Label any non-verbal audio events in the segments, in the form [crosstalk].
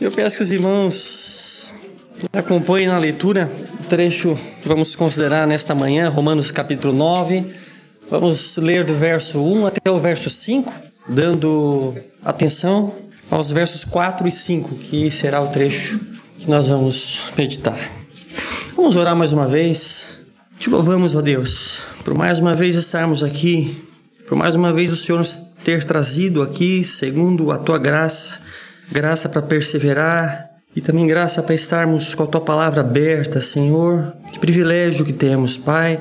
Eu peço que os irmãos acompanhem na leitura o trecho que vamos considerar nesta manhã, Romanos capítulo 9. Vamos ler do verso 1 até o verso 5, dando atenção aos versos 4 e 5, que será o trecho que nós vamos meditar. Vamos orar mais uma vez. Te louvamos, ó Deus, por mais uma vez estarmos aqui, por mais uma vez o Senhor nos ter trazido aqui, segundo a tua graça graça para perseverar e também graça para estarmos com a tua palavra aberta, Senhor. Que privilégio que temos, Pai.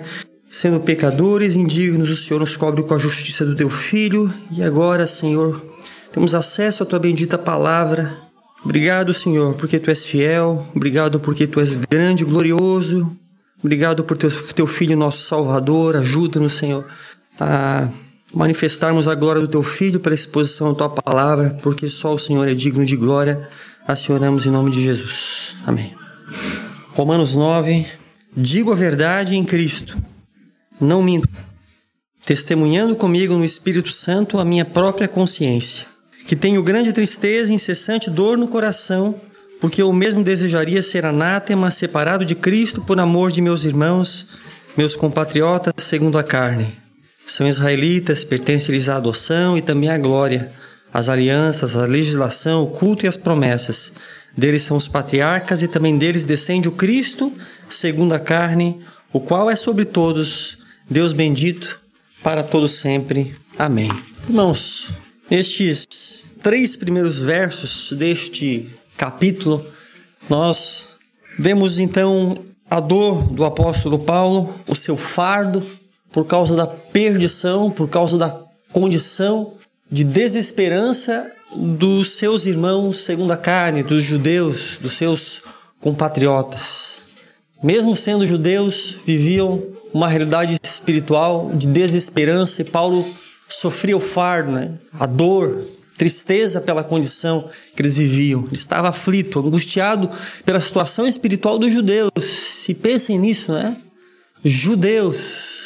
Sendo pecadores indignos, o Senhor nos cobre com a justiça do teu filho e agora, Senhor, temos acesso à tua bendita palavra. Obrigado, Senhor, porque tu és fiel. Obrigado porque tu és grande e glorioso. Obrigado por teu, teu filho, nosso Salvador. Ajuda-nos, Senhor, a manifestarmos a glória do teu Filho para exposição da tua palavra, porque só o Senhor é digno de glória. Assim oramos em nome de Jesus. Amém. Romanos 9. Digo a verdade em Cristo, não minto, testemunhando comigo no Espírito Santo a minha própria consciência, que tenho grande tristeza e incessante dor no coração, porque eu mesmo desejaria ser anátema, separado de Cristo por amor de meus irmãos, meus compatriotas segundo a carne são israelitas, pertence-lhes a adoção e também a glória, as alianças, a legislação, o culto e as promessas. Deles são os patriarcas e também deles descende o Cristo, segundo a carne, o qual é sobre todos, Deus bendito, para todos sempre. Amém. Irmãos, nestes três primeiros versos deste capítulo, nós vemos então a dor do apóstolo Paulo, o seu fardo, por causa da perdição, por causa da condição de desesperança dos seus irmãos segundo a carne, dos judeus, dos seus compatriotas. Mesmo sendo judeus, viviam uma realidade espiritual de desesperança e Paulo sofria o fardo, né? a dor, tristeza pela condição que eles viviam. Ele estava aflito, angustiado pela situação espiritual dos judeus. Se pensem nisso, né? Judeus,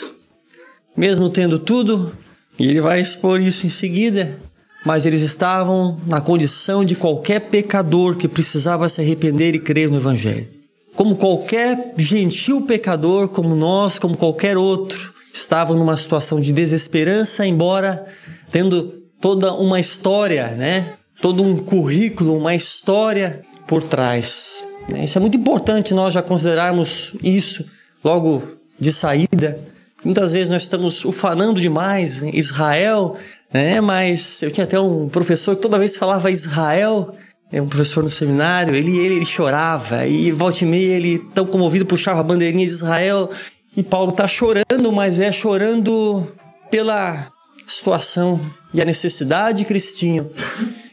mesmo tendo tudo, e ele vai expor isso em seguida, mas eles estavam na condição de qualquer pecador que precisava se arrepender e crer no Evangelho. Como qualquer gentil pecador, como nós, como qualquer outro, estavam numa situação de desesperança, embora tendo toda uma história, né? Todo um currículo, uma história por trás. Isso é muito importante nós já considerarmos isso logo de saída, Muitas vezes nós estamos ufanando demais em Israel, né? Mas eu tinha até um professor que toda vez falava Israel, é um professor no seminário, ele, ele, ele chorava e volta e meia ele tão comovido puxava a bandeirinha de Israel e Paulo está chorando, mas é chorando pela situação e a necessidade que eles tinham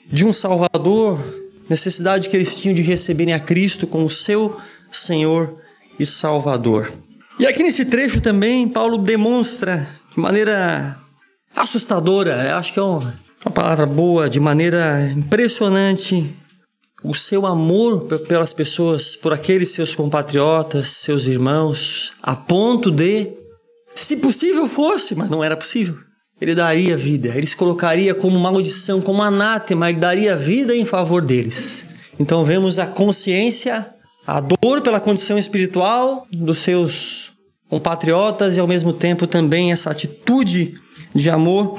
de um Salvador, necessidade que eles tinham de receberem a Cristo como seu Senhor e Salvador. E aqui nesse trecho também, Paulo demonstra de maneira assustadora, acho que é uma palavra boa, de maneira impressionante, o seu amor pelas pessoas, por aqueles seus compatriotas, seus irmãos, a ponto de, se possível fosse, mas não era possível, ele daria vida, ele se colocaria como maldição, como anátema, ele daria vida em favor deles. Então vemos a consciência, a dor pela condição espiritual dos seus compatriotas e ao mesmo tempo também essa atitude de amor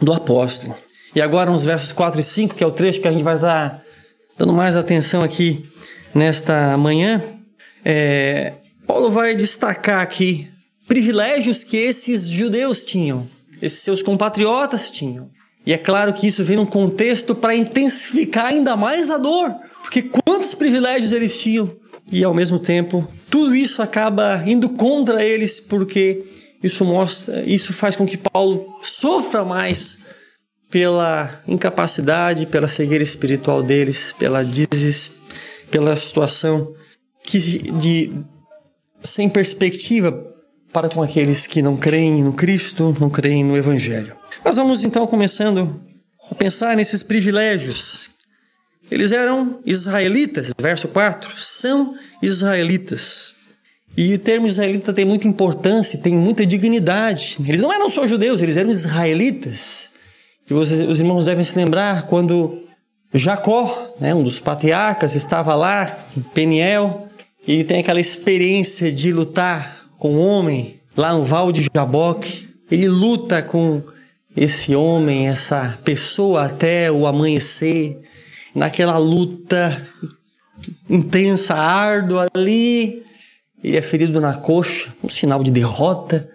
do apóstolo. E agora nos versos 4 e 5, que é o trecho que a gente vai estar dando mais atenção aqui nesta manhã, é, Paulo vai destacar aqui privilégios que esses judeus tinham, esses seus compatriotas tinham. E é claro que isso vem num contexto para intensificar ainda mais a dor, porque quantos privilégios eles tinham e ao mesmo tempo tudo isso acaba indo contra eles porque isso mostra, isso faz com que Paulo sofra mais pela incapacidade, pela cegueira espiritual deles, pela des, pela situação que de sem perspectiva para com aqueles que não creem no Cristo, não creem no Evangelho. Nós vamos então começando a pensar nesses privilégios eles eram israelitas, verso 4, são israelitas. E o termo israelita tem muita importância, tem muita dignidade. Eles não eram só judeus, eles eram israelitas. E os, os irmãos devem se lembrar quando Jacó, né, um dos patriarcas, estava lá em Peniel e tem aquela experiência de lutar com o homem lá no Val de Jaboque. Ele luta com esse homem, essa pessoa até o amanhecer, naquela luta intensa, árdua ali. Ele é ferido na coxa, um sinal de derrota.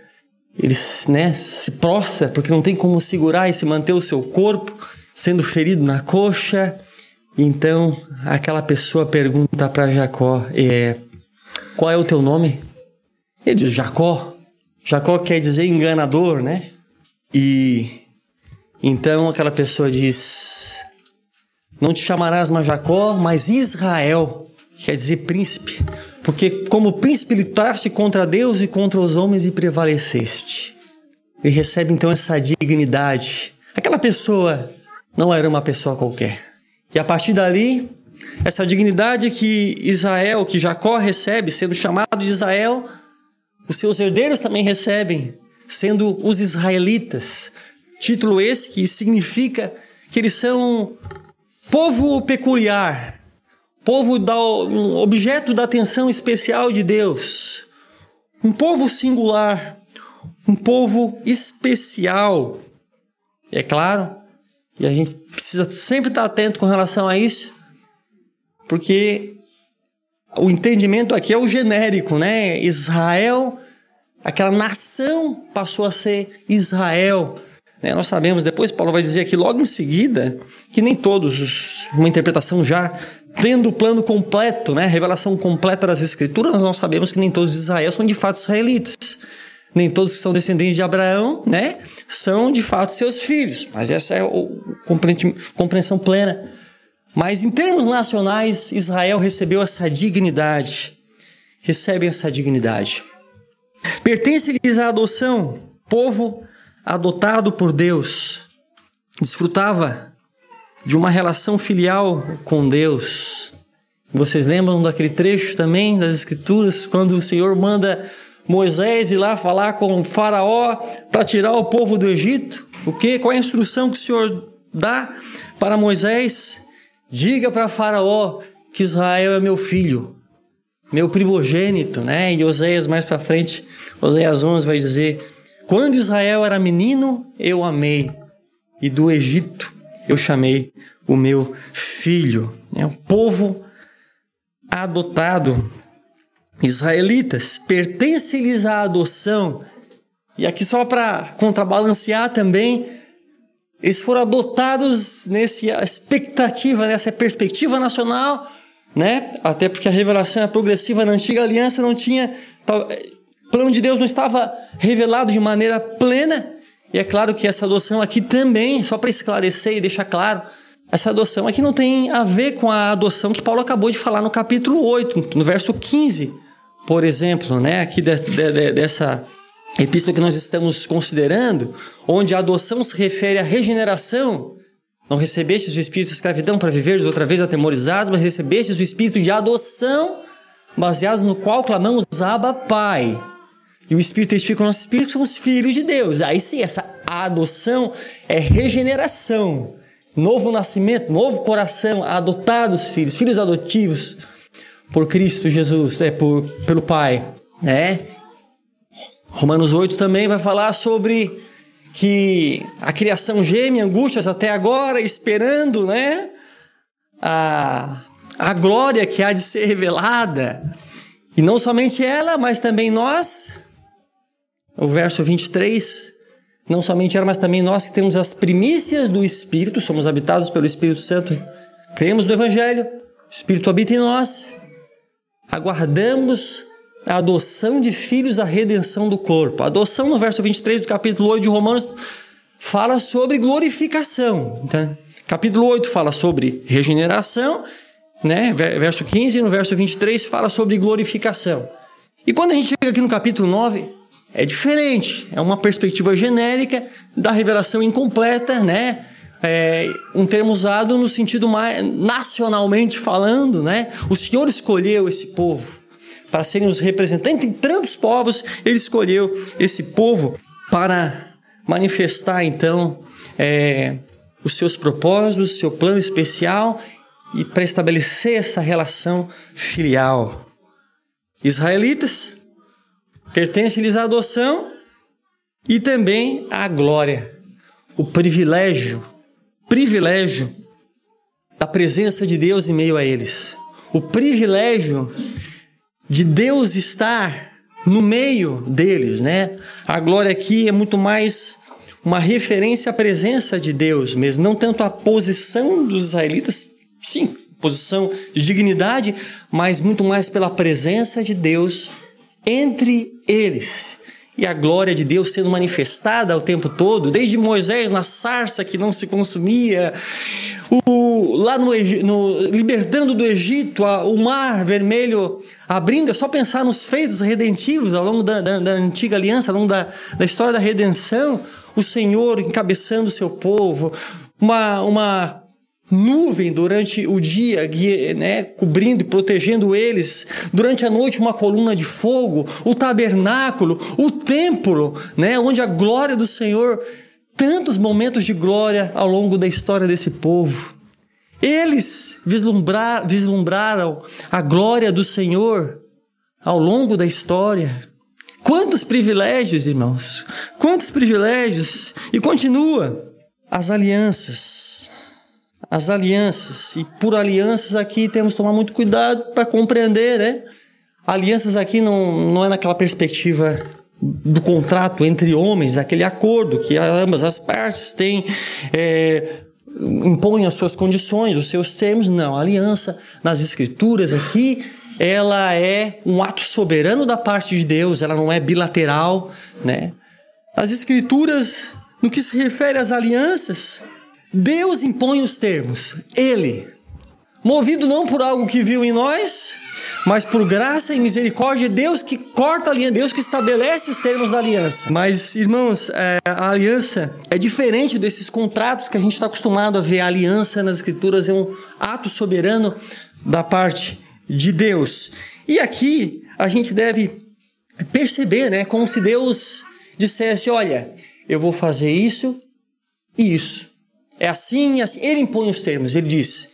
Ele né, se prostra porque não tem como segurar e se manter o seu corpo sendo ferido na coxa. Então aquela pessoa pergunta para Jacó: é, Qual é o teu nome? Ele diz: Jacó. Jacó quer dizer enganador, né? E então aquela pessoa diz: Não te chamarás mais Jacó, mas Israel, quer dizer príncipe, porque como príncipe lutaste contra Deus e contra os homens e prevaleceste. Ele recebe então essa dignidade. Aquela pessoa não era uma pessoa qualquer. E a partir dali, essa dignidade que Israel, que Jacó recebe, sendo chamado de Israel, os seus herdeiros também recebem, sendo os israelitas. Título esse que significa que eles são povo peculiar, povo da, um objeto da atenção especial de Deus, um povo singular, um povo especial. E é claro, e a gente precisa sempre estar atento com relação a isso, porque o entendimento aqui é o genérico, né? Israel, aquela nação passou a ser Israel. Né? Nós sabemos, depois Paulo vai dizer aqui logo em seguida, que nem todos, uma interpretação já tendo o plano completo, né? a revelação completa das Escrituras, nós sabemos que nem todos de Israel são de fato israelitas. Nem todos que são descendentes de Abraão, né, são de fato seus filhos. Mas essa é a compreensão plena mas em termos nacionais, Israel recebeu essa dignidade. Recebe essa dignidade. Pertence-lhes à adoção, povo adotado por Deus. Desfrutava de uma relação filial com Deus. Vocês lembram daquele trecho também das Escrituras, quando o Senhor manda Moisés ir lá falar com o Faraó para tirar o povo do Egito? O que? Qual é a instrução que o Senhor dá para Moisés? Diga para Faraó que Israel é meu filho, meu primogênito, né? E Oséias mais para frente, Oséias 11 vai dizer: Quando Israel era menino, eu amei, e do Egito eu chamei o meu filho. É um povo adotado. Israelitas, pertence-lhes à adoção. E aqui só para contrabalancear também, eles foram adotados nessa expectativa, nessa perspectiva nacional, né? Até porque a revelação é progressiva na antiga aliança não tinha plano de Deus não estava revelado de maneira plena. E é claro que essa adoção aqui também, só para esclarecer e deixar claro, essa adoção aqui não tem a ver com a adoção que Paulo acabou de falar no capítulo 8, no verso 15, por exemplo, né? Aqui de, de, de, dessa epístola que nós estamos considerando, onde a adoção se refere à regeneração. Não recebestes o espírito de escravidão para viveres outra vez atemorizados, mas recebestes o espírito de adoção, baseado no qual clamamos Abba Pai. E o Espírito testifica o nosso espírito somos filhos de Deus. Aí sim, essa adoção é regeneração, novo nascimento, novo coração, adotados filhos, filhos adotivos por Cristo Jesus, é por, pelo Pai, né? Romanos 8 também vai falar sobre que a criação geme angústias até agora, esperando, né? A, a glória que há de ser revelada. E não somente ela, mas também nós. O verso 23. Não somente ela, mas também nós que temos as primícias do Espírito, somos habitados pelo Espírito Santo, cremos no Evangelho, o Espírito habita em nós, aguardamos a adoção de filhos, a redenção do corpo. A adoção, no verso 23 do capítulo 8 de Romanos, fala sobre glorificação. Então, capítulo 8 fala sobre regeneração, né? verso 15, e no verso 23 fala sobre glorificação. E quando a gente chega aqui no capítulo 9, é diferente. É uma perspectiva genérica da revelação incompleta, né? É um termo usado no sentido mais nacionalmente falando, né? O Senhor escolheu esse povo para serem os representantes de tantos povos, ele escolheu esse povo para manifestar então é, os seus propósitos, seu plano especial e para estabelecer essa relação filial. Israelitas, pertence-lhes a adoção e também a glória, o privilégio, privilégio da presença de Deus em meio a eles. O privilégio de Deus estar no meio deles, né? A glória aqui é muito mais uma referência à presença de Deus mesmo, não tanto a posição dos israelitas, sim, posição de dignidade, mas muito mais pela presença de Deus entre eles. E a glória de Deus sendo manifestada o tempo todo, desde Moisés na sarça que não se consumia, o, lá no, no, libertando do Egito, a, o mar vermelho abrindo, é só pensar nos feitos redentivos ao longo da, da, da antiga aliança, ao longo da, da história da redenção, o Senhor encabeçando o seu povo, uma, uma nuvem durante o dia, né, cobrindo e protegendo eles, durante a noite uma coluna de fogo, o tabernáculo, o templo, né, onde a glória do Senhor, tantos momentos de glória ao longo da história desse povo. Eles vislumbrar, vislumbraram a glória do Senhor ao longo da história. Quantos privilégios, irmãos! Quantos privilégios! E continua as alianças. As alianças. E por alianças aqui temos que tomar muito cuidado para compreender, né? Alianças aqui não, não é naquela perspectiva do contrato entre homens, aquele acordo que ambas as partes têm, é, impõem as suas condições, os seus termos. Não, a aliança nas escrituras aqui ela é um ato soberano da parte de Deus, ela não é bilateral, né? As escrituras, no que se refere às alianças, Deus impõe os termos, ele, movido não por algo que viu em nós, mas por graça e misericórdia, Deus que corta a aliança, Deus que estabelece os termos da aliança. Mas, irmãos, é, a aliança é diferente desses contratos que a gente está acostumado a ver. A aliança nas Escrituras é um ato soberano da parte de Deus. E aqui a gente deve perceber, né, como se Deus dissesse: Olha, eu vou fazer isso e isso. É assim e assim. Ele impõe os termos, ele diz: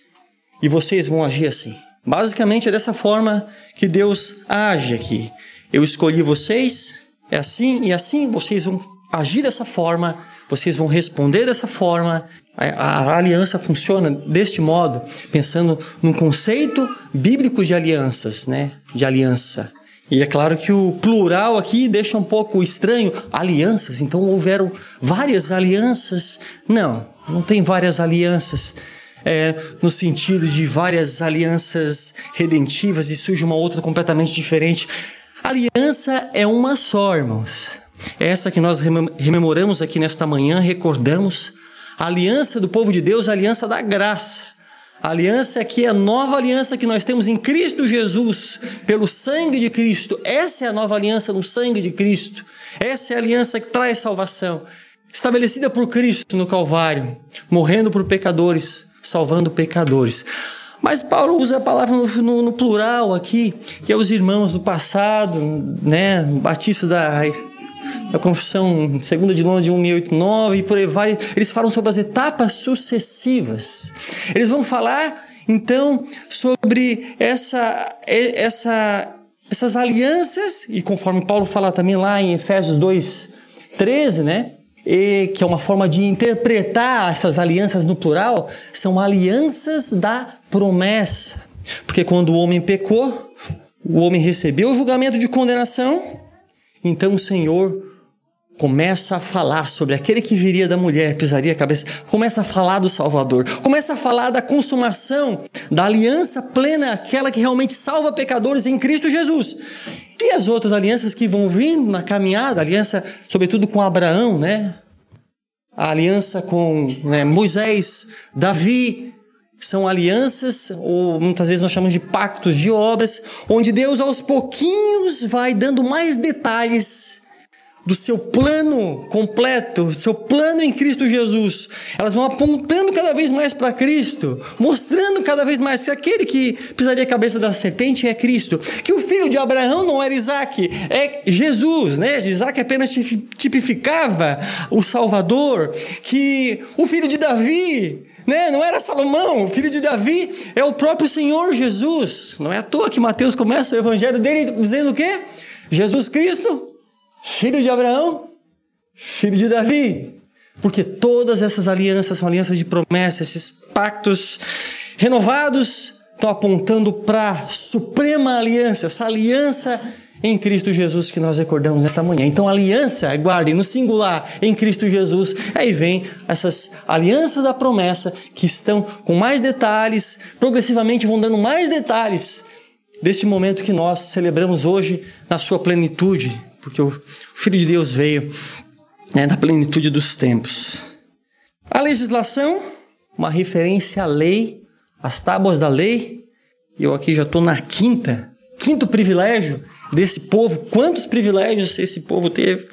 E vocês vão agir assim. Basicamente é dessa forma que Deus age aqui. Eu escolhi vocês, é assim e assim, vocês vão agir dessa forma, vocês vão responder dessa forma, a, aliança funciona deste modo, pensando num conceito bíblico de alianças, né? De aliança. E é claro que o plural aqui deixa um pouco estranho. Alianças, então houveram várias alianças. Não, não tem várias alianças. É, no sentido de várias alianças redentivas e surge uma outra completamente diferente. Aliança é uma só, irmãos. É essa que nós rememoramos aqui nesta manhã, recordamos a aliança do povo de Deus, a aliança da graça. A aliança aqui é a nova aliança que nós temos em Cristo Jesus, pelo sangue de Cristo. Essa é a nova aliança no sangue de Cristo. Essa é a aliança que traz salvação. Estabelecida por Cristo no Calvário, morrendo por pecadores, salvando pecadores. Mas Paulo usa a palavra no, no, no plural aqui, que é os irmãos do passado, né? Batistas da a Confissão Segunda de Londres de 189 e por aí vai, eles falam sobre as etapas sucessivas. Eles vão falar então sobre essa, essa, essas alianças, e conforme Paulo fala também lá em Efésios 2, 13, né? E, que é uma forma de interpretar essas alianças no plural, são alianças da promessa. Porque quando o homem pecou, o homem recebeu o julgamento de condenação, então o Senhor começa a falar sobre aquele que viria da mulher, pisaria a cabeça, começa a falar do Salvador, começa a falar da consumação, da aliança plena, aquela que realmente salva pecadores em Cristo Jesus. E as outras alianças que vão vindo na caminhada, aliança sobretudo com Abraão, né? A aliança com né, Moisés, Davi, são alianças, ou muitas vezes nós chamamos de pactos de obras, onde Deus aos pouquinhos vai dando mais detalhes do seu plano completo, seu plano em Cristo Jesus. Elas vão apontando cada vez mais para Cristo, mostrando cada vez mais que aquele que pisaria a cabeça da serpente é Cristo, que o filho de Abraão não era Isaac, é Jesus, né? Isaac apenas tipificava o Salvador, que o filho de Davi né? Não era Salomão, o filho de Davi é o próprio Senhor Jesus. Não é à toa que Mateus começa o evangelho dele dizendo o quê? Jesus Cristo, filho de Abraão, filho de Davi. Porque todas essas alianças são alianças de promessa, esses pactos renovados estão apontando para a suprema aliança, essa aliança em Cristo Jesus que nós recordamos nesta manhã. Então, aliança, guardem no singular, em Cristo Jesus. Aí vem essas alianças da promessa que estão com mais detalhes, progressivamente vão dando mais detalhes deste momento que nós celebramos hoje na sua plenitude, porque o Filho de Deus veio né, na plenitude dos tempos. A legislação, uma referência à lei, às tábuas da lei. Eu aqui já estou na quinta, quinto privilégio desse povo. Quantos privilégios esse povo teve?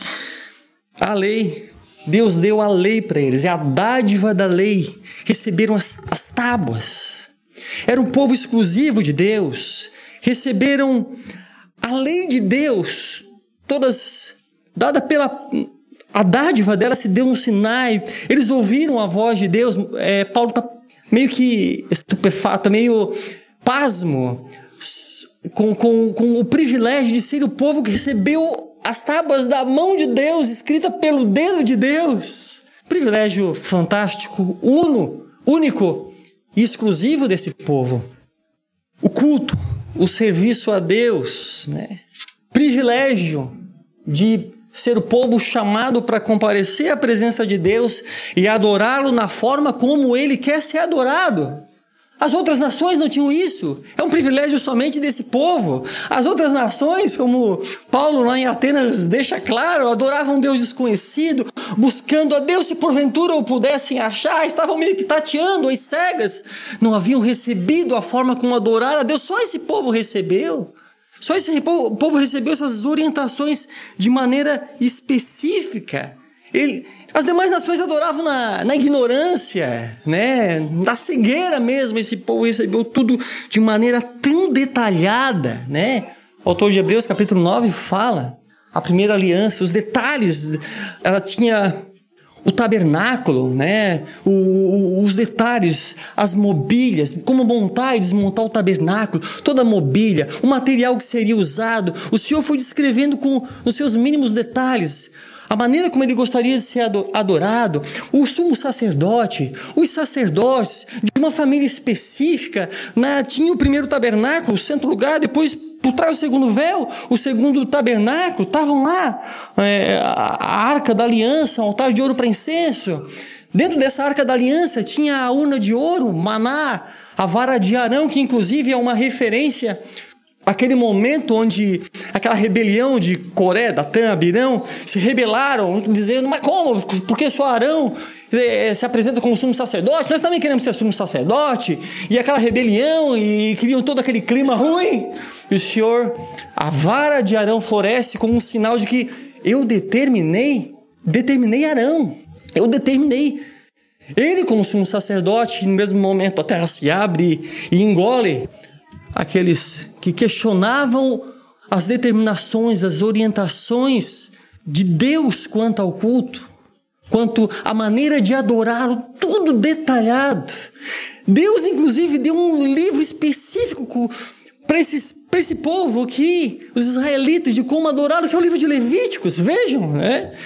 A lei. Deus deu a lei para eles, é a dádiva da lei. Receberam as, as tábuas. Era um povo exclusivo de Deus. Receberam a lei de Deus, todas dada pela a dádiva dela se deu no Sinai. Eles ouviram a voz de Deus. É, Paulo está meio que estupefato, meio pasmo com, com, com o privilégio de ser o povo que recebeu as tábuas da mão de Deus, escrita pelo dedo de Deus. Privilégio fantástico, uno, único e exclusivo desse povo. O culto, o serviço a Deus, né? Privilégio de ser o povo chamado para comparecer à presença de Deus e adorá-lo na forma como ele quer ser adorado. As outras nações não tinham isso. É um privilégio somente desse povo. As outras nações, como Paulo lá em Atenas deixa claro, adoravam Deus desconhecido, buscando a Deus se porventura o pudessem achar, estavam meio que tateando as cegas, não haviam recebido a forma como adorar a Deus. Só esse povo recebeu. Só esse povo recebeu essas orientações de maneira específica. Ele, as demais nações adoravam na, na ignorância, né? na cegueira mesmo. Esse povo recebeu tudo de maneira tão detalhada. Né? O autor de Hebreus, capítulo 9, fala a primeira aliança, os detalhes. Ela tinha o tabernáculo, né? O, os detalhes, as mobílias, como montar e desmontar o tabernáculo, toda a mobília, o material que seria usado. O Senhor foi descrevendo com os seus mínimos detalhes a maneira como ele gostaria de ser adorado, o sumo sacerdote, os sacerdotes de uma família específica, né, tinha o primeiro tabernáculo, o centro lugar, depois por trás do segundo véu, o segundo tabernáculo, estavam lá é, a arca da aliança, um altar de ouro para incenso. Dentro dessa arca da aliança tinha a urna de ouro, maná, a vara de Arão, que inclusive é uma referência aquele momento onde aquela rebelião de Coré, Datã, Abirão, se rebelaram, dizendo, mas como? Porque só Arão se apresenta como sumo sacerdote, nós também queremos ser sumo sacerdote, e aquela rebelião, e criam todo aquele clima ruim. E o Senhor, a vara de Arão floresce como um sinal de que eu determinei, determinei Arão, eu determinei ele como sumo sacerdote, no mesmo momento a terra se abre e engole aqueles que questionavam as determinações, as orientações de Deus quanto ao culto, quanto à maneira de adorá-lo, tudo detalhado. Deus, inclusive, deu um livro específico para esse povo aqui, os israelitas, de como adorá-lo, que é o livro de Levíticos, vejam, né?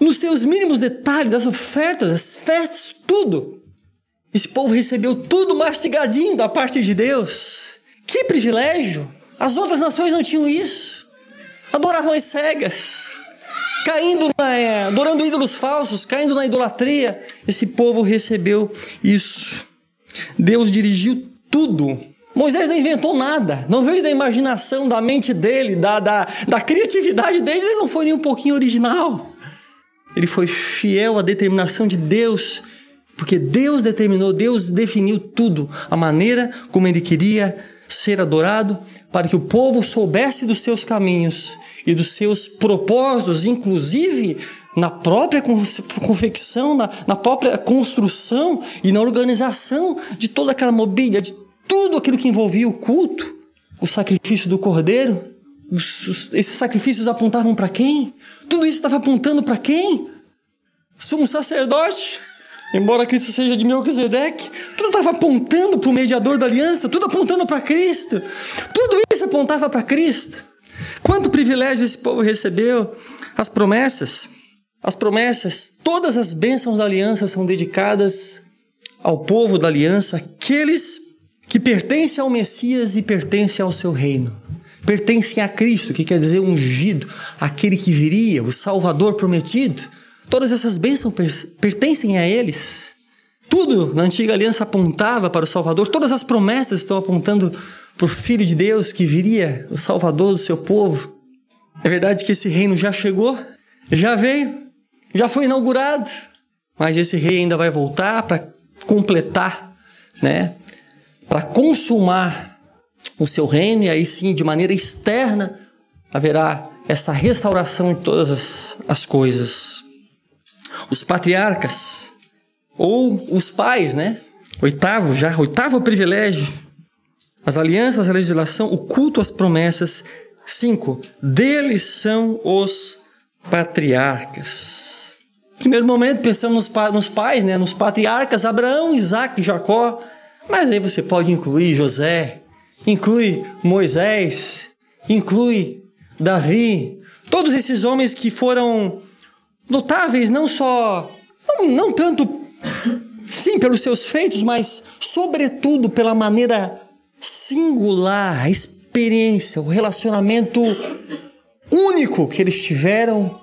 Nos seus mínimos detalhes, as ofertas, as festas, tudo. Esse povo recebeu tudo mastigadinho da parte de Deus. Que privilégio! As outras nações não tinham isso. Adoravam as cegas, caindo na, é, adorando ídolos falsos, caindo na idolatria. Esse povo recebeu isso. Deus dirigiu tudo. Moisés não inventou nada, não veio da imaginação, da mente dele, da, da, da criatividade dele, ele não foi nem um pouquinho original. Ele foi fiel à determinação de Deus, porque Deus determinou, Deus definiu tudo, a maneira como ele queria ser adorado, para que o povo soubesse dos seus caminhos e dos seus propósitos, inclusive na própria confecção, na, na própria construção e na organização de toda aquela mobília, de tudo aquilo que envolvia o culto, o sacrifício do cordeiro. Os, os, esses sacrifícios apontavam para quem? Tudo isso estava apontando para quem? Sumo sacerdote. Embora Cristo seja de Melquisedeque, tudo estava apontando para o mediador da aliança, tudo apontando para Cristo. Tudo isso apontava para Cristo. Quanto privilégio esse povo recebeu? As promessas. As promessas, todas as bênçãos da aliança são dedicadas ao povo da aliança, aqueles que pertencem ao Messias e pertencem ao seu reino. Pertencem a Cristo, que quer dizer ungido, aquele que viria, o Salvador prometido. Todas essas bênçãos pertencem a eles. Tudo na antiga aliança apontava para o Salvador, todas as promessas estão apontando para o Filho de Deus que viria, o Salvador do seu povo. É verdade que esse reino já chegou, já veio, já foi inaugurado, mas esse rei ainda vai voltar para completar, né? Para consumar o seu reino e aí sim, de maneira externa, haverá essa restauração de todas as, as coisas. Os patriarcas ou os pais, né? Oitavo já, oitavo privilégio. As alianças, a legislação, o culto às promessas. Cinco, deles são os patriarcas. Primeiro momento, pensamos nos, nos pais, né? nos patriarcas, Abraão, Isaac, Jacó. Mas aí você pode incluir José, inclui Moisés, inclui Davi, todos esses homens que foram notáveis não só, não, não tanto, sim, pelos seus feitos, mas sobretudo pela maneira singular, a experiência, o relacionamento único que eles tiveram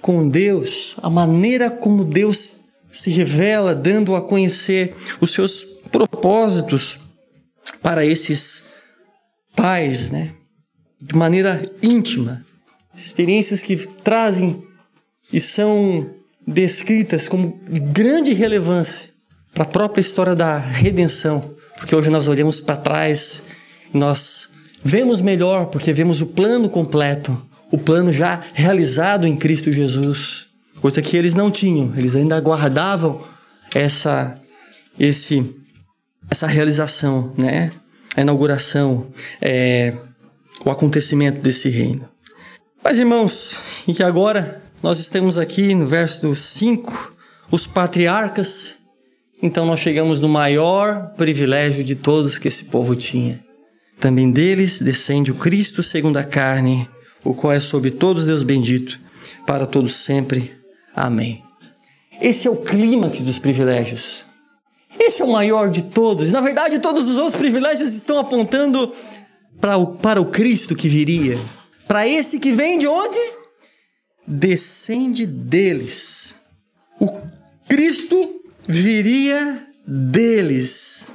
com Deus, a maneira como Deus se revela, dando a conhecer os seus propósitos para esses pais, né? De maneira íntima. Experiências que trazem e são descritas como grande relevância para a própria história da redenção, porque hoje nós olhamos para trás nós vemos melhor porque vemos o plano completo o plano já realizado em Cristo Jesus, coisa que eles não tinham, eles ainda aguardavam essa esse essa realização, né? A inauguração, é, o acontecimento desse reino. Mas irmãos, e que agora nós estamos aqui no verso 5, os patriarcas, então nós chegamos no maior privilégio de todos que esse povo tinha. Também deles descende o Cristo segundo a carne, o qual é sobre todos Deus bendito, para todos sempre. Amém. Esse é o clímax dos privilégios. Esse é o maior de todos. Na verdade, todos os outros privilégios estão apontando para o, para o Cristo que viria. Para esse que vem de onde? Descende deles. O Cristo viria deles,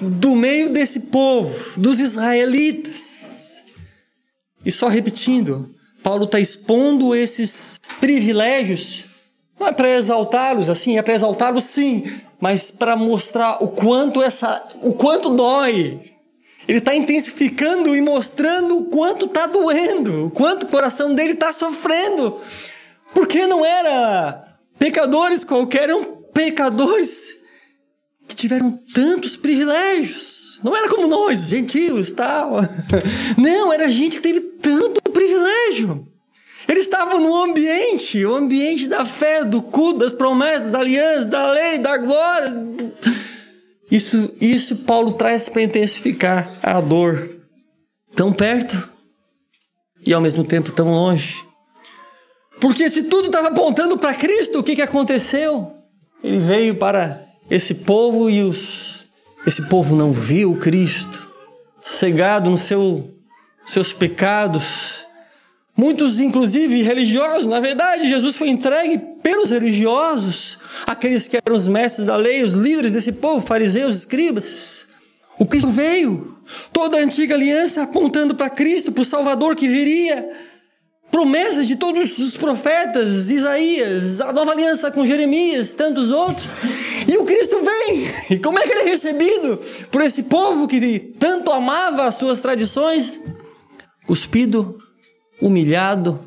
do meio desse povo, dos israelitas. E só repetindo, Paulo está expondo esses privilégios, não é para exaltá-los assim, é para exaltá-los sim, mas para mostrar o quanto essa, o quanto dói. Ele está intensificando e mostrando o quanto está doendo, o quanto o coração dele está sofrendo, porque não era pecadores qualquer, eram pecadores que tiveram tantos privilégios. Não era como nós, gentios, tal. [laughs] Não, era gente que teve tanto privilégio. Eles estavam no ambiente, o ambiente da fé, do culto, das promessas, da aliança, da lei, da glória. Isso, isso Paulo traz para intensificar a dor. Tão perto e ao mesmo tempo tão longe. Porque se tudo estava apontando para Cristo, o que, que aconteceu? Ele veio para esse povo e os esse povo não viu Cristo, cegado nos seu, seus pecados. Muitos, inclusive religiosos, na verdade, Jesus foi entregue pelos religiosos, aqueles que eram os mestres da lei, os líderes desse povo, fariseus, escribas. O Cristo veio, toda a antiga aliança apontando para Cristo, para o Salvador que viria promessas de todos os profetas, Isaías, a nova aliança com Jeremias, tantos outros. E o Cristo vem. E como é que ele é recebido por esse povo que tanto amava as suas tradições? Cuspido humilhado,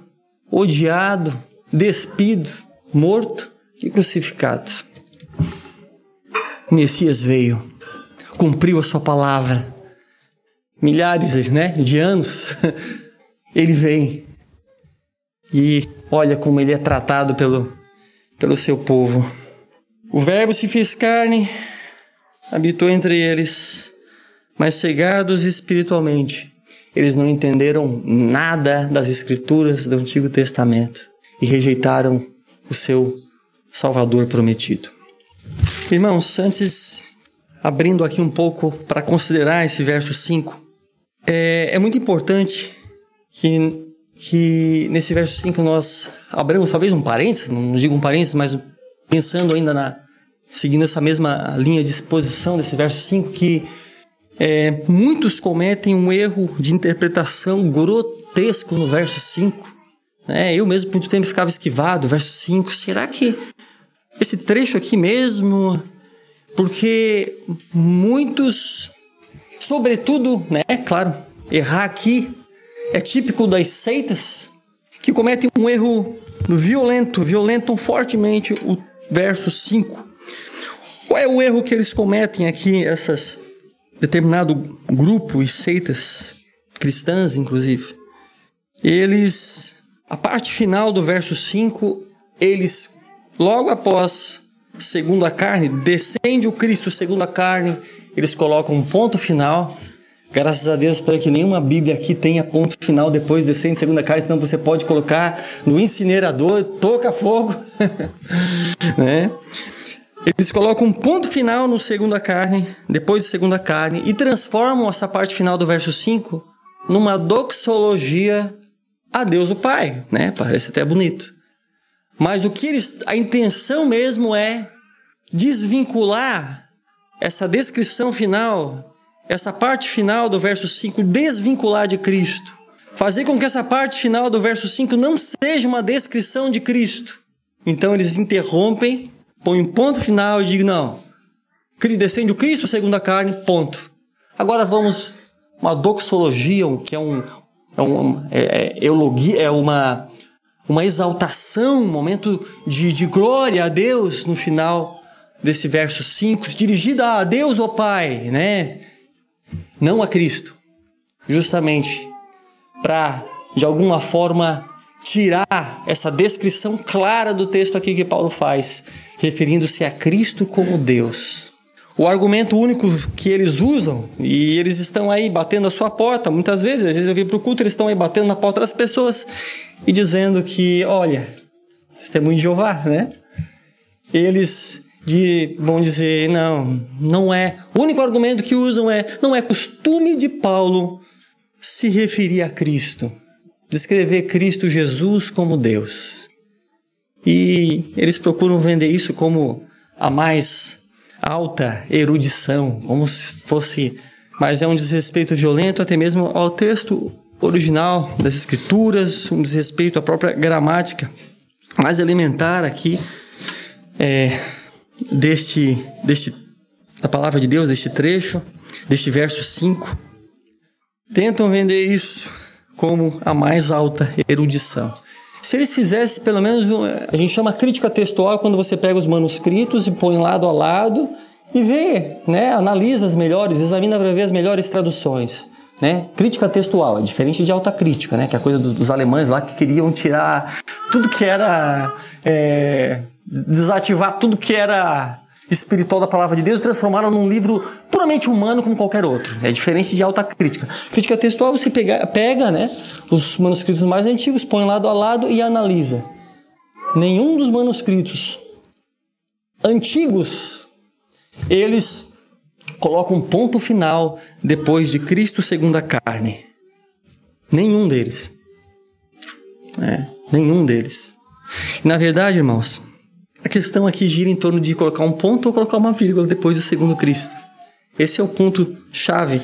odiado, despido, morto e crucificado. O Messias veio, cumpriu a sua palavra. Milhares né, de anos, [laughs] ele vem. E olha como ele é tratado pelo, pelo seu povo. O Verbo se fez carne, habitou entre eles, mas cegados espiritualmente, eles não entenderam nada das Escrituras do Antigo Testamento e rejeitaram o seu Salvador prometido. Irmãos, antes, abrindo aqui um pouco para considerar esse verso 5, é, é muito importante que, que nesse verso 5 nós abramos talvez um parênteses, não digo um parênteses, mas pensando ainda na. seguindo essa mesma linha de exposição desse verso 5, que é, muitos cometem um erro de interpretação grotesco no verso 5. É, eu mesmo por muito tempo ficava esquivado, verso 5. Será que esse trecho aqui mesmo? Porque muitos, sobretudo, né, claro, errar aqui é típico das seitas que cometem um erro violento, violentam fortemente o verso 5. Qual é o erro que eles cometem aqui, essas determinado grupo e seitas cristãs, inclusive, eles, a parte final do verso 5, eles, logo após segundo a carne, descende o Cristo segundo a carne, eles colocam um ponto final. Graças a Deus para que nenhuma Bíblia aqui tenha ponto final depois descende segundo a carne, senão você pode colocar no incinerador, toca fogo, [laughs] né? Eles colocam um ponto final no segunda carne, depois de segunda carne, e transformam essa parte final do verso 5 numa doxologia a Deus o Pai, né? Parece até bonito. Mas o que eles, a intenção mesmo é desvincular essa descrição final, essa parte final do verso 5, desvincular de Cristo. Fazer com que essa parte final do verso 5 não seja uma descrição de Cristo. Então eles interrompem põe um ponto final e digo, não, descende o Cristo segundo a carne, ponto. Agora vamos uma doxologia, que é um, é, um, é, é, eulogia, é uma, uma exaltação, um momento de, de glória a Deus no final desse verso 5, dirigida a Deus, o Pai, né? Não a Cristo. Justamente para, de alguma forma, tirar essa descrição clara do texto aqui que Paulo faz referindo-se a Cristo como Deus. O argumento único que eles usam, e eles estão aí batendo a sua porta, muitas vezes, às vezes eu vim para o culto, eles estão aí batendo na porta das pessoas e dizendo que, olha, testemunho de Jeová, né? Eles de, vão dizer, não, não é. O único argumento que usam é, não é costume de Paulo se referir a Cristo, descrever Cristo Jesus como Deus. E eles procuram vender isso como a mais alta erudição, como se fosse. Mas é um desrespeito violento até mesmo ao texto original das Escrituras, um desrespeito à própria gramática mais elementar aqui é, deste, deste, da palavra de Deus, deste trecho, deste verso 5. Tentam vender isso como a mais alta erudição. Se eles fizessem pelo menos, a gente chama crítica textual quando você pega os manuscritos e põe lado a lado e vê, né, analisa as melhores, examina para ver as melhores traduções. Né? Crítica textual, é diferente de alta crítica, né? que é a coisa dos, dos alemães lá que queriam tirar tudo que era. É, desativar tudo que era espiritual da palavra de Deus e transformaram num livro puramente humano como qualquer outro. É diferente de alta crítica. Crítica textual você pega, pega né, os manuscritos mais antigos, põe lado a lado e analisa. Nenhum dos manuscritos antigos eles colocam um ponto final depois de Cristo segundo a carne. Nenhum deles. É, nenhum deles. Na verdade, irmãos, questão aqui gira em torno de colocar um ponto ou colocar uma vírgula depois do segundo Cristo. Esse é o ponto chave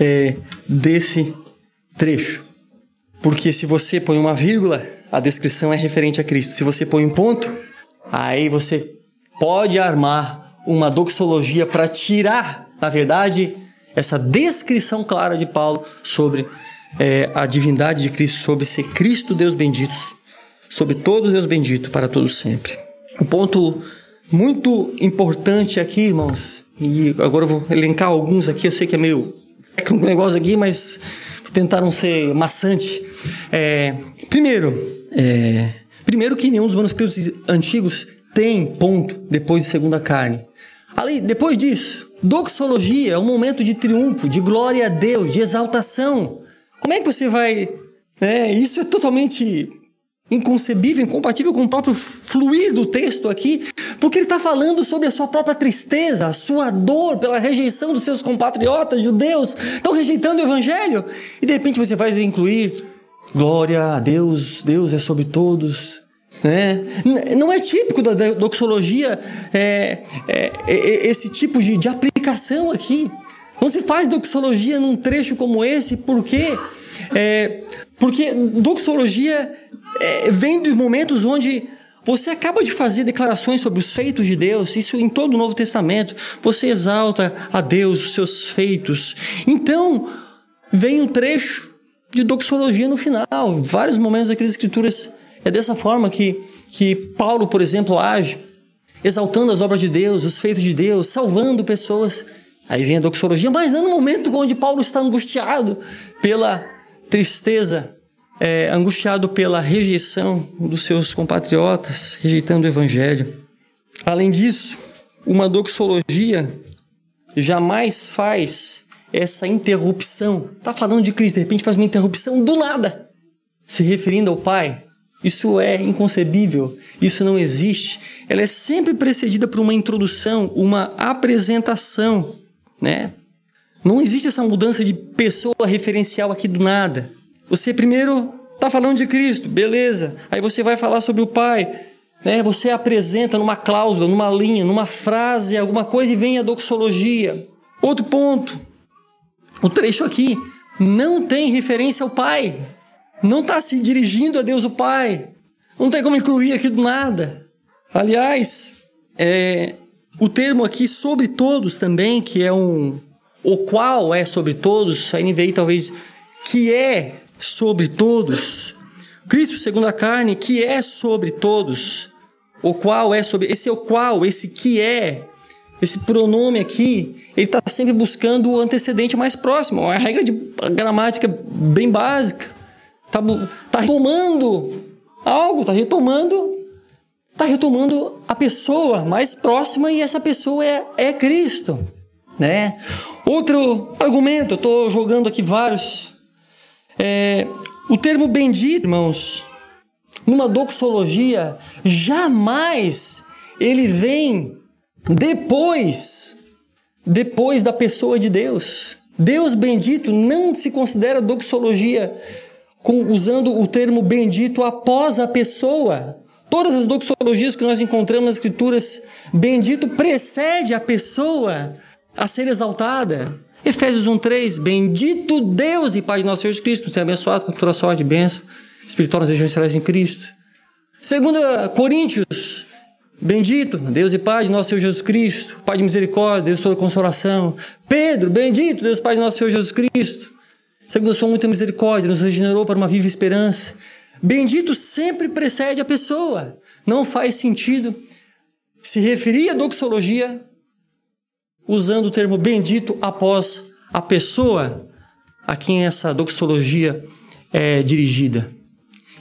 é, desse trecho. Porque se você põe uma vírgula, a descrição é referente a Cristo. Se você põe um ponto, aí você pode armar uma doxologia para tirar, na verdade, essa descrição clara de Paulo sobre é a divindade de Cristo, sobre ser Cristo Deus bendito, sobre todo Deus bendito para todos sempre. Um ponto muito importante aqui, irmãos, e agora eu vou elencar alguns aqui, eu sei que é meio um negócio aqui, mas tentar não ser maçante. É, primeiro, é, primeiro que nenhum dos manuscritos antigos tem ponto depois de segunda carne. Ali, depois disso, doxologia é um momento de triunfo, de glória a Deus, de exaltação. Como é que você vai. É, isso é totalmente inconcebível, incompatível com o próprio fluir do texto aqui, porque ele está falando sobre a sua própria tristeza, a sua dor pela rejeição dos seus compatriotas judeus, estão rejeitando o evangelho, e de repente você vai incluir glória a Deus, Deus é sobre todos. Né? Não é típico da doxologia é, é, é, esse tipo de, de aplicação aqui. Não se faz doxologia num trecho como esse, por quê? É, porque doxologia é, vem dos momentos onde você acaba de fazer declarações sobre os feitos de Deus, isso em todo o Novo Testamento. Você exalta a Deus, os seus feitos. Então, vem um trecho de doxologia no final. Vários momentos aqui das Escrituras é dessa forma que, que Paulo, por exemplo, age, exaltando as obras de Deus, os feitos de Deus, salvando pessoas. Aí vem a doxologia, mas não no momento onde Paulo está angustiado pela tristeza é, angustiado pela rejeição dos seus compatriotas, rejeitando o evangelho. Além disso, uma doxologia jamais faz essa interrupção. Está falando de Cristo, de repente faz uma interrupção do nada, se referindo ao Pai. Isso é inconcebível, isso não existe. Ela é sempre precedida por uma introdução, uma apresentação, né? Não existe essa mudança de pessoa referencial aqui do nada. Você primeiro está falando de Cristo, beleza. Aí você vai falar sobre o Pai. Né? Você apresenta numa cláusula, numa linha, numa frase, alguma coisa e vem a doxologia. Outro ponto. O trecho aqui não tem referência ao Pai. Não está se dirigindo a Deus o Pai. Não tem como incluir aqui do nada. Aliás, é, o termo aqui sobre todos também, que é um. O qual é sobre todos, a NVI talvez. Que é sobre todos. Cristo segundo a carne, que é sobre todos. O qual é sobre. Esse é o qual, esse que é. Esse pronome aqui, ele está sempre buscando o antecedente mais próximo. É uma regra de gramática bem básica. Está tá retomando algo, está retomando. Está retomando a pessoa mais próxima e essa pessoa é, é Cristo. Né? Outro argumento, estou jogando aqui vários é, o termo bendito, irmãos, numa doxologia, jamais ele vem depois, depois da pessoa de Deus. Deus bendito não se considera doxologia com, usando o termo bendito após a pessoa. Todas as doxologias que nós encontramos nas Escrituras, bendito precede a pessoa a ser exaltada. Efésios 1,3: Bendito Deus e Pai de nosso Jesus Cristo, seja abençoado com toda sorte de bênção espiritual nas regiões celestes em Cristo. Segunda Coríntios, bendito Deus e Pai de nosso Senhor Jesus Cristo, Pai de misericórdia, Deus de toda consolação. Pedro, bendito Deus Pai de nosso Senhor Jesus Cristo, segundo a sua muita misericórdia, nos regenerou para uma viva esperança. Bendito sempre precede a pessoa. Não faz sentido se referir à doxologia usando o termo bendito após a pessoa a quem essa doxologia é dirigida.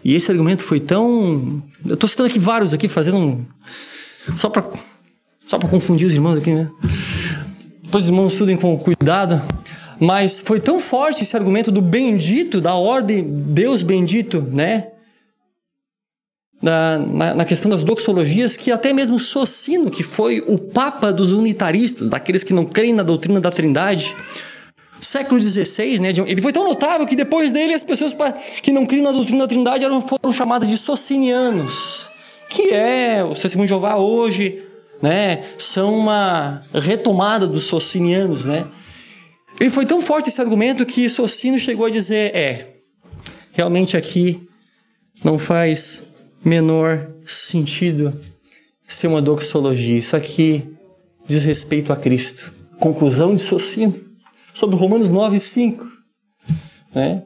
E esse argumento foi tão. Eu estou citando aqui vários aqui, fazendo um. Só para só confundir os irmãos aqui, né? Depois os irmãos estudem com cuidado. Mas foi tão forte esse argumento do bendito, da ordem Deus bendito, né? Na, na, na, questão das doxologias, que até mesmo Socino, que foi o papa dos unitaristas, daqueles que não creem na doutrina da trindade, século XVI, né, ele foi tão notável que depois dele as pessoas que não criam na doutrina da trindade eram, foram chamadas de socinianos, que é o testemunho de Jeová hoje, né, são uma retomada dos socinianos, né. Ele foi tão forte esse argumento que Socino chegou a dizer, é, realmente aqui não faz menor sentido ser uma doxologia. Isso aqui diz respeito a Cristo. Conclusão de Socino sobre Romanos 9, 5. Né?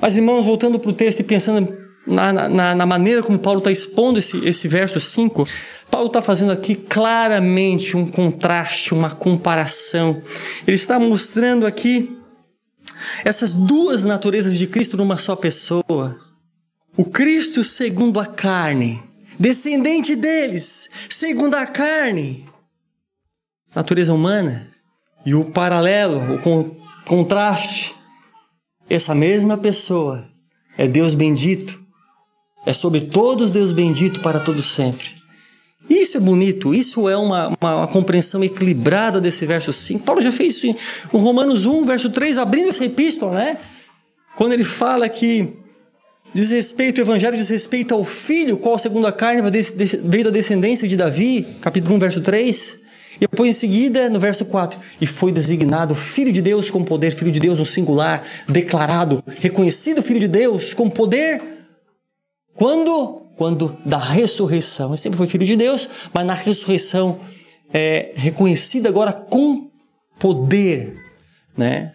Mas, irmãos, voltando para o texto e pensando na, na, na, maneira como Paulo está expondo esse, esse verso 5, Paulo está fazendo aqui claramente um contraste, uma comparação. Ele está mostrando aqui essas duas naturezas de Cristo numa só pessoa. O Cristo segundo a carne, descendente deles, segundo a carne, natureza humana, e o paralelo, o con contraste, essa mesma pessoa é Deus bendito, é sobre todos Deus bendito para todo sempre. Isso é bonito, isso é uma, uma, uma, compreensão equilibrada desse verso 5. Paulo já fez isso em Romanos 1, verso 3, abrindo essa epístola, né? Quando ele fala que diz respeito, o evangelho diz respeito ao filho, qual segundo a carne veio da descendência de Davi, capítulo 1, verso 3. E depois em seguida, no verso 4, e foi designado filho de Deus com poder, filho de Deus no singular, declarado, reconhecido filho de Deus com poder. Quando? Quando da ressurreição. Ele sempre foi filho de Deus, mas na ressurreição é reconhecido agora com poder, né?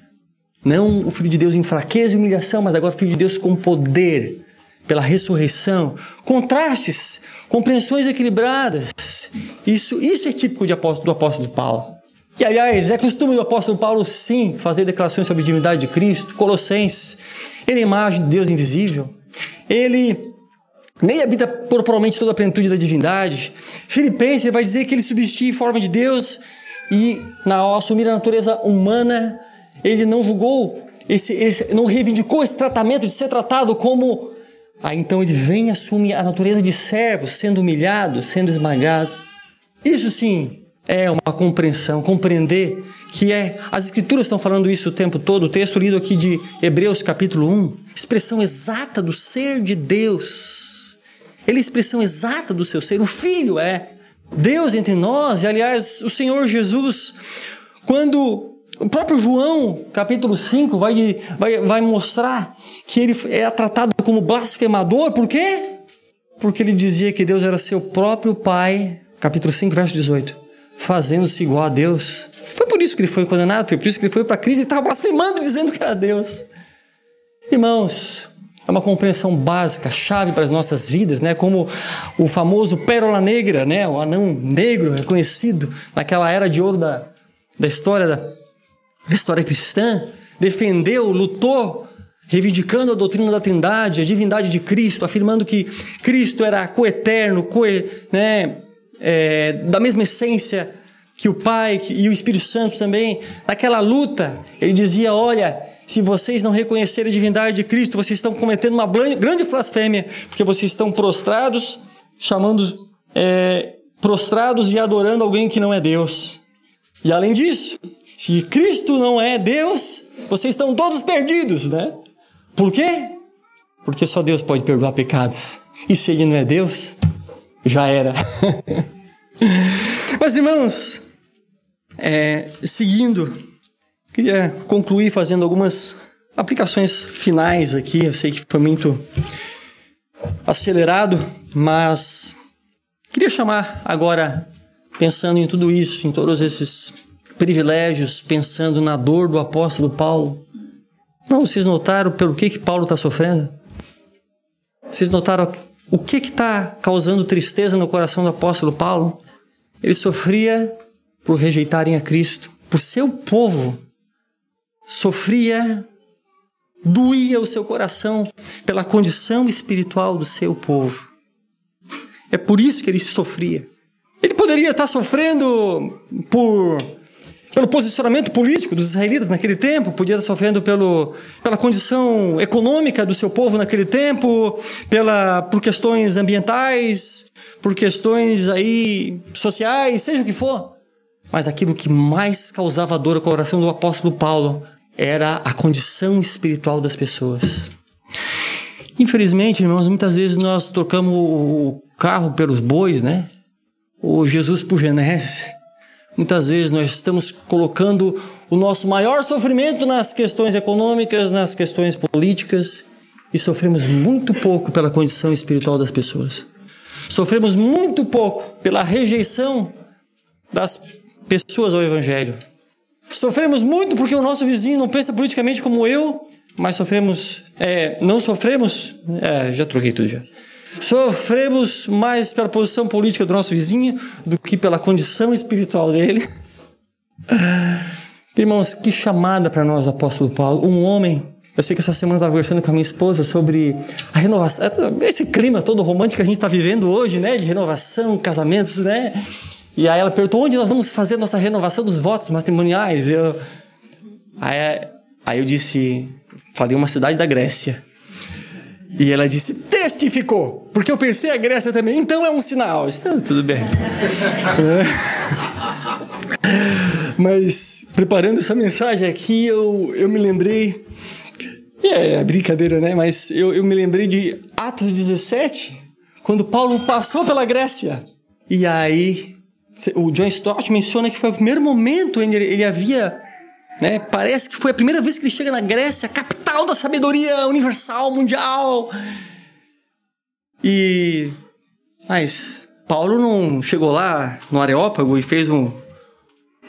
Não o filho de Deus em fraqueza e humilhação, mas agora filho de Deus com poder pela ressurreição. Contrastes, compreensões equilibradas. Isso, isso é típico apóstolo, do apóstolo Paulo. E aliás, é costume do apóstolo Paulo sim fazer declarações sobre a divindade de Cristo. Colossenses, ele é imagem de Deus invisível. Ele nem habita corporalmente toda a plenitude da divindade. Filipenses vai dizer que ele substitui em forma de Deus e, ao assumir a natureza humana, ele não julgou, esse, esse, não reivindicou esse tratamento de ser tratado como. Aí então ele vem e assume a natureza de servo, sendo humilhado, sendo esmagado. Isso sim é uma compreensão, compreender que é as escrituras estão falando isso o tempo todo. O texto lido aqui de Hebreus capítulo 1, expressão exata do ser de Deus. Ele é a expressão exata do seu ser. O filho é Deus entre nós, e aliás, o Senhor Jesus, quando o próprio João, capítulo 5, vai, vai, vai mostrar que ele é tratado como blasfemador, por quê? Porque ele dizia que Deus era seu próprio Pai capítulo 5, verso 18, fazendo-se igual a Deus. Foi por isso que ele foi condenado, foi por isso que ele foi para a crise e estava blasfemando, dizendo que era Deus. Irmãos, é uma compreensão básica, chave para as nossas vidas, né? Como o famoso pérola negra, né? O anão negro reconhecido naquela era de ouro da, da história da, da história cristã, defendeu, lutou reivindicando a doutrina da Trindade, a divindade de Cristo, afirmando que Cristo era coeterno, co né, é, da mesma essência que o Pai e o Espírito Santo também, naquela luta, ele dizia: Olha, se vocês não reconhecerem a divindade de Cristo, vocês estão cometendo uma grande blasfêmia, porque vocês estão prostrados, chamando, é, prostrados e adorando alguém que não é Deus. E além disso, se Cristo não é Deus, vocês estão todos perdidos, né? Por quê? Porque só Deus pode perdoar pecados. E se Ele não é Deus, já era. [laughs] Mas, irmãos, é, seguindo, queria concluir fazendo algumas aplicações finais aqui. Eu sei que foi muito acelerado, mas queria chamar agora, pensando em tudo isso, em todos esses privilégios, pensando na dor do apóstolo Paulo. Não, vocês notaram pelo que, que Paulo está sofrendo? Vocês notaram o que está causando tristeza no coração do apóstolo Paulo? Ele sofria por rejeitarem a Cristo, por seu povo. Sofria, doía o seu coração pela condição espiritual do seu povo. É por isso que ele sofria. Ele poderia estar sofrendo por pelo posicionamento político dos israelitas naquele tempo, podia estar sofrendo pelo, pela condição econômica do seu povo naquele tempo, pela, por questões ambientais, por questões aí sociais, seja o que for. Mas aquilo que mais causava dor ao coração do apóstolo Paulo era a condição espiritual das pessoas. Infelizmente, irmãos, muitas vezes nós trocamos o carro pelos bois, né? O Jesus por Genésio. Muitas vezes nós estamos colocando o nosso maior sofrimento nas questões econômicas, nas questões políticas e sofremos muito pouco pela condição espiritual das pessoas. Sofremos muito pouco pela rejeição das pessoas ao Evangelho. Sofremos muito porque o nosso vizinho não pensa politicamente como eu, mas sofremos. É, não sofremos. É, já troquei tudo já. Sofremos mais pela posição política do nosso vizinho do que pela condição espiritual dele. [laughs] Irmãos, que chamada para nós, apóstolo Paulo. Um homem. Eu sei que essa semana eu estava conversando com a minha esposa sobre a renovação, esse clima todo romântico que a gente está vivendo hoje, né? De renovação, casamentos, né? E aí ela perguntou onde nós vamos fazer a nossa renovação dos votos matrimoniais. Eu, aí, aí eu disse, falei uma cidade da Grécia. E ela disse, testificou, porque eu pensei a Grécia também, então é um sinal. Está tudo bem. Mas, preparando essa mensagem aqui, eu, eu me lembrei. É, é brincadeira, né? Mas eu, eu me lembrei de Atos 17, quando Paulo passou pela Grécia. E aí, o John Stott menciona que foi o primeiro momento em ele, ele havia. Né, parece que foi a primeira vez que ele chega na Grécia, capital da sabedoria universal, mundial. E. Mas Paulo não chegou lá no Areópago e fez um,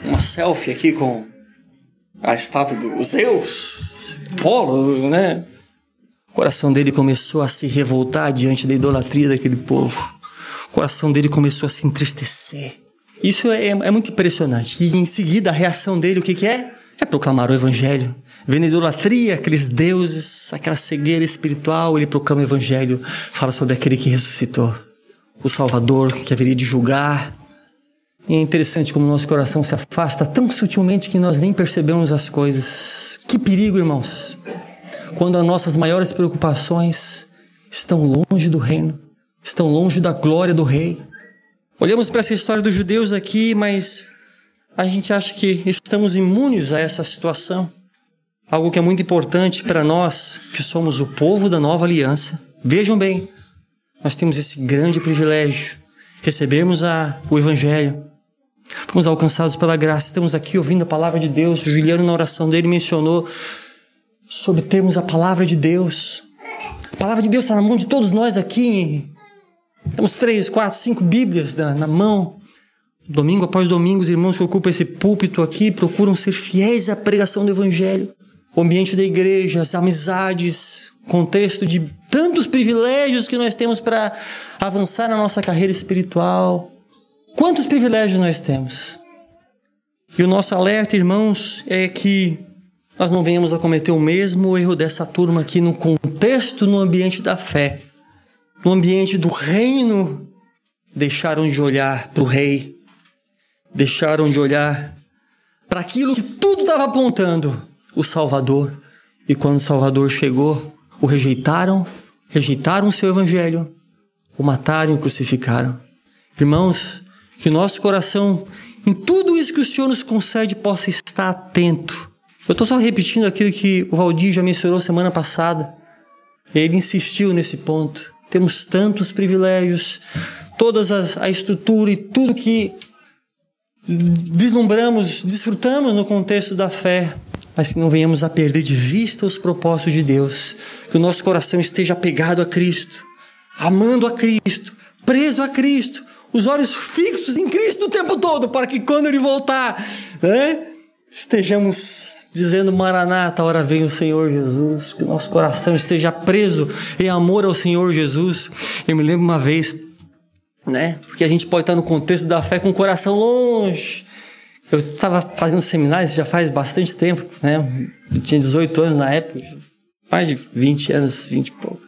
uma selfie aqui com a estátua do Zeus, Polo, né? O coração dele começou a se revoltar diante da idolatria daquele povo. O coração dele começou a se entristecer. Isso é, é muito impressionante. E em seguida, a reação dele, o que, que é? É proclamar o evangelho. Vendo a idolatria, aqueles deuses, aquela cegueira espiritual, ele proclama o evangelho, fala sobre aquele que ressuscitou, o Salvador que haveria de julgar, e é interessante como nosso coração se afasta tão sutilmente que nós nem percebemos as coisas. Que perigo, irmãos, quando as nossas maiores preocupações estão longe do reino, estão longe da glória do Rei. Olhamos para essa história dos judeus aqui, mas a gente acha que estamos imunes a essa situação. Algo que é muito importante para nós, que somos o povo da nova aliança. Vejam bem, nós temos esse grande privilégio, recebermos a, o Evangelho, Fomos alcançados pela graça. Estamos aqui ouvindo a palavra de Deus. O Juliano, na oração dele, mencionou sobre termos a palavra de Deus. A palavra de Deus está na mão de todos nós aqui. Temos três, quatro, cinco Bíblias na, na mão. Domingo após domingo, os irmãos que ocupam esse púlpito aqui procuram ser fiéis à pregação do Evangelho. O ambiente da igreja, as amizades, contexto de tantos privilégios que nós temos para avançar na nossa carreira espiritual. Quantos privilégios nós temos? E o nosso alerta, irmãos, é que nós não venhamos a cometer o mesmo erro dessa turma aqui no contexto, no ambiente da fé, no ambiente do reino. Deixaram de olhar para o rei, deixaram de olhar para aquilo que tudo estava apontando o Salvador. E quando o Salvador chegou, o rejeitaram, rejeitaram o seu evangelho, o mataram e o crucificaram. Irmãos, que nosso coração, em tudo isso que o Senhor nos concede, possa estar atento. Eu estou só repetindo aquilo que o Valdir já mencionou semana passada. Ele insistiu nesse ponto. Temos tantos privilégios, toda a estrutura e tudo que vislumbramos, desfrutamos no contexto da fé, mas que não venhamos a perder de vista os propósitos de Deus. Que o nosso coração esteja apegado a Cristo, amando a Cristo, preso a Cristo, os olhos fixos em Cristo o tempo todo, para que quando Ele voltar, né, estejamos dizendo: Maranata, hora vem o Senhor Jesus, que o nosso coração esteja preso em amor ao Senhor Jesus. Eu me lembro uma vez, né, porque a gente pode estar no contexto da fé com o coração longe. Eu estava fazendo seminário, isso já faz bastante tempo, né? Eu tinha 18 anos na época, mais de 20 anos, 20 e pouco.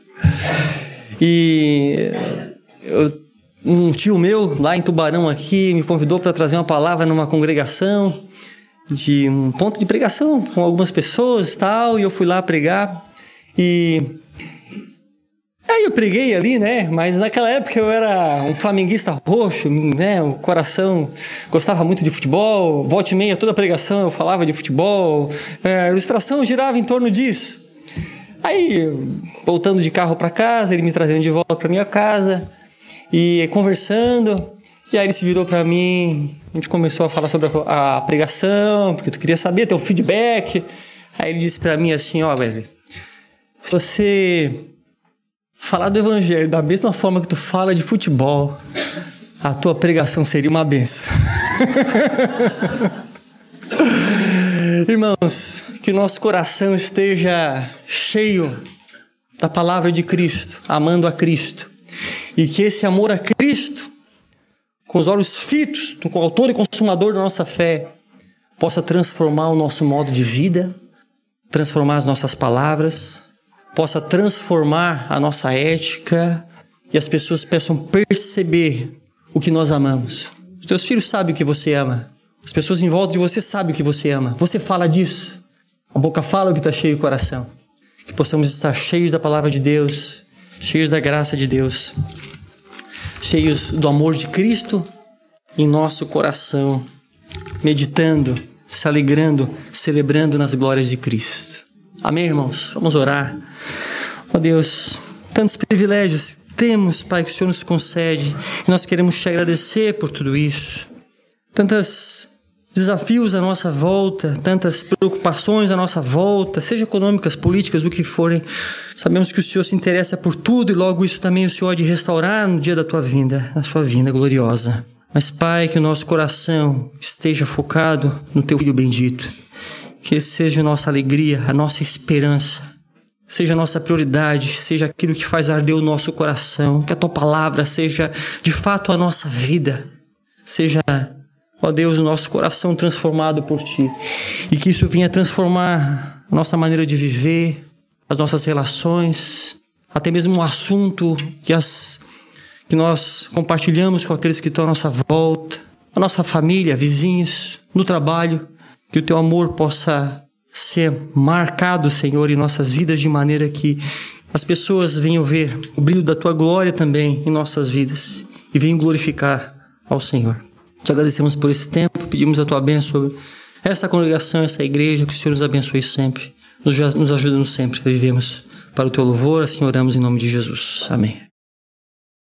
E eu um tio meu lá em Tubarão aqui me convidou para trazer uma palavra numa congregação de um ponto de pregação com algumas pessoas tal, e eu fui lá pregar e aí eu preguei ali, né? Mas naquela época eu era um flamenguista roxo, né? O coração gostava muito de futebol, volta e meia toda pregação eu falava de futebol, é, a ilustração girava em torno disso. Aí, voltando de carro para casa, ele me trazendo de volta para minha casa. E conversando, e aí ele se virou para mim, a gente começou a falar sobre a, a pregação, porque tu queria saber, ter um feedback. Aí ele disse para mim assim, ó, oh, Wesley, se você falar do evangelho da mesma forma que tu fala de futebol, a tua pregação seria uma benção. [laughs] Irmãos, que nosso coração esteja cheio da palavra de Cristo, amando a Cristo. E que esse amor a Cristo, com os olhos fitos no autor e consumador da nossa fé, possa transformar o nosso modo de vida, transformar as nossas palavras, possa transformar a nossa ética e as pessoas possam perceber o que nós amamos. Os teus filhos sabem o que você ama. As pessoas em volta de você sabem o que você ama. Você fala disso. A boca fala o que está cheio o coração. Que possamos estar cheios da palavra de Deus, cheios da graça de Deus, cheios do amor de Cristo em nosso coração, meditando, se alegrando, celebrando nas glórias de Cristo. Amém, irmãos? Vamos orar. Ó oh, Deus, tantos privilégios temos, Pai, que o Senhor nos concede, e nós queremos te agradecer por tudo isso. Tantos desafios à nossa volta, tantas preocupações à nossa volta, seja econômicas, políticas, o que forem. Sabemos que o Senhor se interessa por tudo e logo isso também o Senhor há de restaurar no dia da tua vinda, na sua vinda gloriosa. Mas, Pai, que o nosso coração esteja focado no teu Filho bendito. Que esse seja a nossa alegria, a nossa esperança seja a nossa prioridade, seja aquilo que faz arder o nosso coração, que a tua palavra seja de fato a nossa vida, seja, ó Deus, o nosso coração transformado por ti, e que isso venha transformar a nossa maneira de viver, as nossas relações, até mesmo o assunto que, as, que nós compartilhamos com aqueles que estão à nossa volta, a nossa família, vizinhos, no trabalho, que o teu amor possa ser marcado, Senhor, em nossas vidas de maneira que as pessoas venham ver o brilho da tua glória também em nossas vidas e venham glorificar ao Senhor. Te agradecemos por esse tempo, pedimos a tua bênção sobre esta congregação, essa igreja, que o Senhor nos abençoe sempre, nos, ajudando sempre a vivermos para o teu louvor, assim oramos em nome de Jesus. Amém.